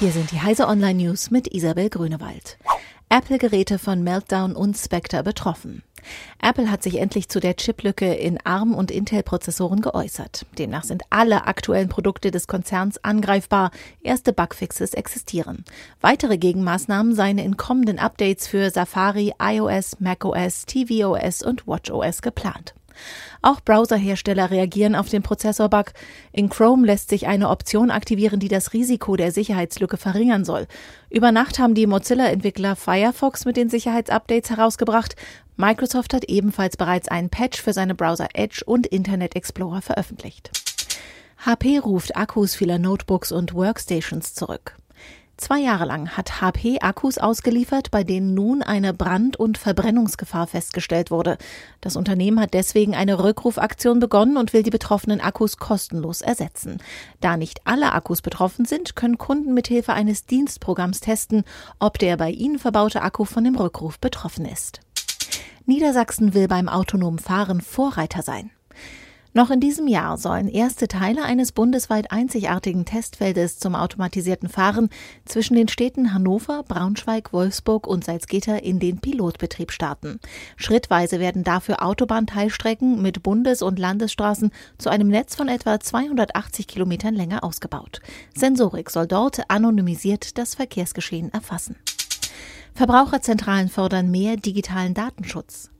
Hier sind die Heise Online News mit Isabel Grünewald. Apple-Geräte von Meltdown und Spectre betroffen. Apple hat sich endlich zu der Chiplücke in ARM- und Intel-Prozessoren geäußert. Demnach sind alle aktuellen Produkte des Konzerns angreifbar. Erste Bugfixes existieren. Weitere Gegenmaßnahmen seien in kommenden Updates für Safari, iOS, macOS, tvOS und watchOS geplant. Auch Browserhersteller reagieren auf den Prozessorbug. In Chrome lässt sich eine Option aktivieren, die das Risiko der Sicherheitslücke verringern soll. Über Nacht haben die Mozilla-Entwickler Firefox mit den Sicherheitsupdates herausgebracht. Microsoft hat ebenfalls bereits einen Patch für seine Browser Edge und Internet Explorer veröffentlicht. HP ruft Akkus vieler Notebooks und Workstations zurück. Zwei Jahre lang hat HP Akkus ausgeliefert, bei denen nun eine Brand- und Verbrennungsgefahr festgestellt wurde. Das Unternehmen hat deswegen eine Rückrufaktion begonnen und will die betroffenen Akkus kostenlos ersetzen. Da nicht alle Akkus betroffen sind, können Kunden mithilfe eines Dienstprogramms testen, ob der bei ihnen verbaute Akku von dem Rückruf betroffen ist. Niedersachsen will beim autonomen Fahren Vorreiter sein. Noch in diesem Jahr sollen erste Teile eines bundesweit einzigartigen Testfeldes zum automatisierten Fahren zwischen den Städten Hannover, Braunschweig, Wolfsburg und Salzgitter in den Pilotbetrieb starten. Schrittweise werden dafür Autobahnteilstrecken mit Bundes- und Landesstraßen zu einem Netz von etwa 280 Kilometern Länge ausgebaut. Sensorik soll dort anonymisiert das Verkehrsgeschehen erfassen. Verbraucherzentralen fordern mehr digitalen Datenschutz.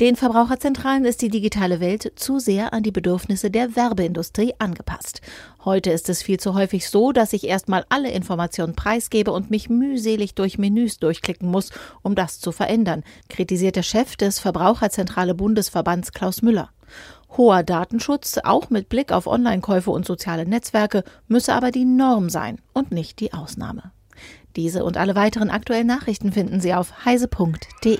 Den Verbraucherzentralen ist die digitale Welt zu sehr an die Bedürfnisse der Werbeindustrie angepasst. Heute ist es viel zu häufig so, dass ich erstmal alle Informationen preisgebe und mich mühselig durch Menüs durchklicken muss, um das zu verändern, kritisiert der Chef des Verbraucherzentrale Bundesverbands Klaus Müller. Hoher Datenschutz, auch mit Blick auf Online-Käufe und soziale Netzwerke, müsse aber die Norm sein und nicht die Ausnahme. Diese und alle weiteren aktuellen Nachrichten finden Sie auf heise.de.